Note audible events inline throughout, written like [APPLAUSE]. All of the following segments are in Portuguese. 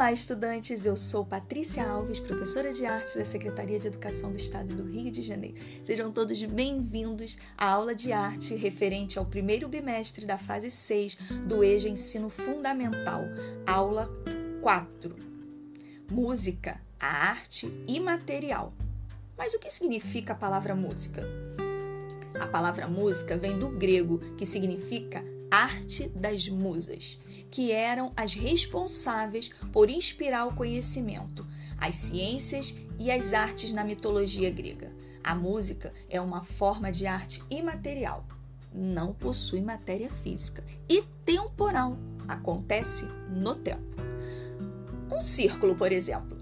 Olá, estudantes! Eu sou Patrícia Alves, professora de arte da Secretaria de Educação do Estado do Rio de Janeiro. Sejam todos bem-vindos à aula de arte referente ao primeiro bimestre da fase 6 do EJA Ensino Fundamental, aula 4. Música, a arte imaterial. Mas o que significa a palavra música? A palavra música vem do grego, que significa arte das musas, que eram as responsáveis por inspirar o conhecimento, as ciências e as artes na mitologia grega. A música é uma forma de arte imaterial, não possui matéria física e temporal, acontece no tempo. Um círculo, por exemplo,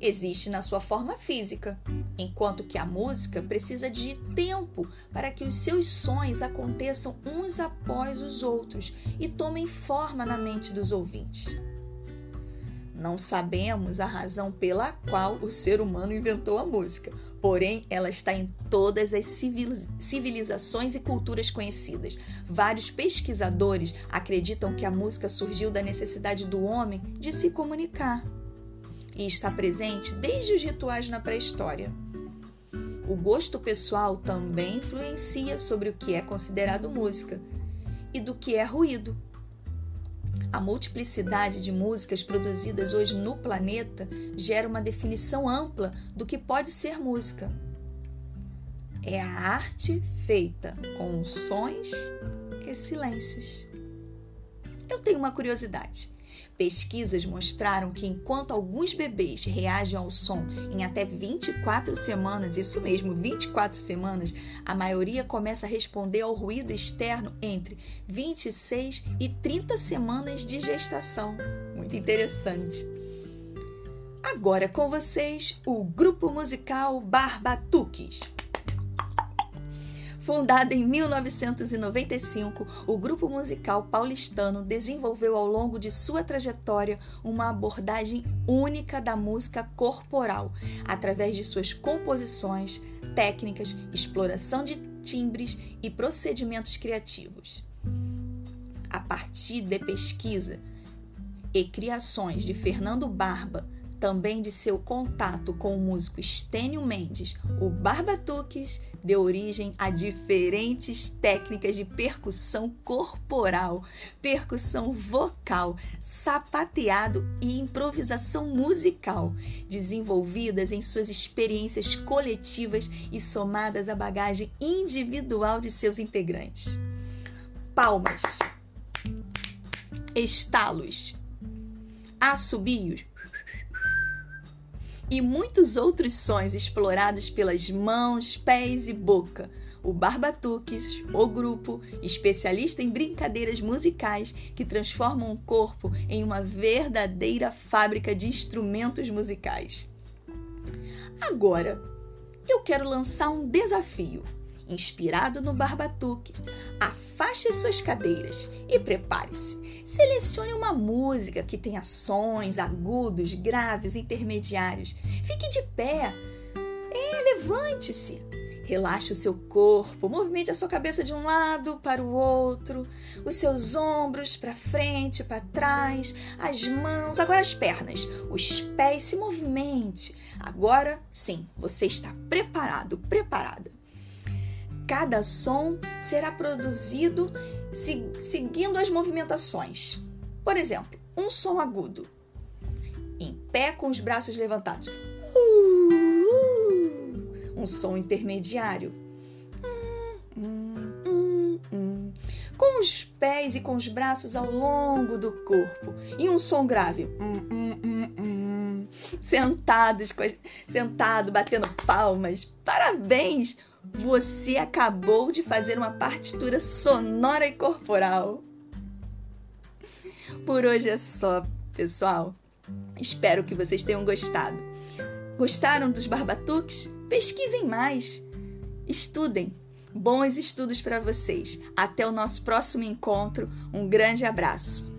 existe na sua forma física, enquanto que a música precisa de tempo para que os seus sons aconteçam uns após os outros e tomem forma na mente dos ouvintes. Não sabemos a razão pela qual o ser humano inventou a música, porém ela está em todas as civilizações e culturas conhecidas. Vários pesquisadores acreditam que a música surgiu da necessidade do homem de se comunicar e está presente desde os rituais na pré-história. O gosto pessoal também influencia sobre o que é considerado música e do que é ruído. A multiplicidade de músicas produzidas hoje no planeta gera uma definição ampla do que pode ser música. É a arte feita com sons e silêncios. Eu tenho uma curiosidade. Pesquisas mostraram que enquanto alguns bebês reagem ao som em até 24 semanas, isso mesmo, 24 semanas, a maioria começa a responder ao ruído externo entre 26 e 30 semanas de gestação. Muito interessante. Agora com vocês, o grupo musical Barbatuques. Fundado em 1995, o grupo musical paulistano desenvolveu ao longo de sua trajetória uma abordagem única da música corporal, através de suas composições, técnicas, exploração de timbres e procedimentos criativos. A partir de pesquisa e criações de Fernando Barba, também de seu contato com o músico Estênio Mendes, o Barbatuques deu origem a diferentes técnicas de percussão corporal, percussão vocal, sapateado e improvisação musical, desenvolvidas em suas experiências coletivas e somadas à bagagem individual de seus integrantes. Palmas, estalos, assobios e muitos outros sons explorados pelas mãos, pés e boca. O Barbatuques, o grupo, especialista em brincadeiras musicais que transformam o corpo em uma verdadeira fábrica de instrumentos musicais. Agora, eu quero lançar um desafio. Inspirado no Barbatuque, afaste suas cadeiras e prepare-se. Selecione uma música que tenha sons agudos, graves, intermediários. Fique de pé. É, levante-se. Relaxe o seu corpo, movimente a sua cabeça de um lado para o outro, os seus ombros para frente, para trás, as mãos, agora as pernas, os pés se movimente. Agora sim, você está preparado, preparada. Cada som será produzido seguindo as movimentações. Por exemplo, um som agudo. Em pé com os braços levantados. Um som intermediário. Com os pés e com os braços ao longo do corpo. E um som grave. [LAUGHS] Sentados, sentado, batendo palmas. Parabéns! Você acabou de fazer uma partitura sonora e corporal. Por hoje é só, pessoal. Espero que vocês tenham gostado. Gostaram dos barbatuques? Pesquisem mais. Estudem. Bons estudos para vocês. Até o nosso próximo encontro. Um grande abraço.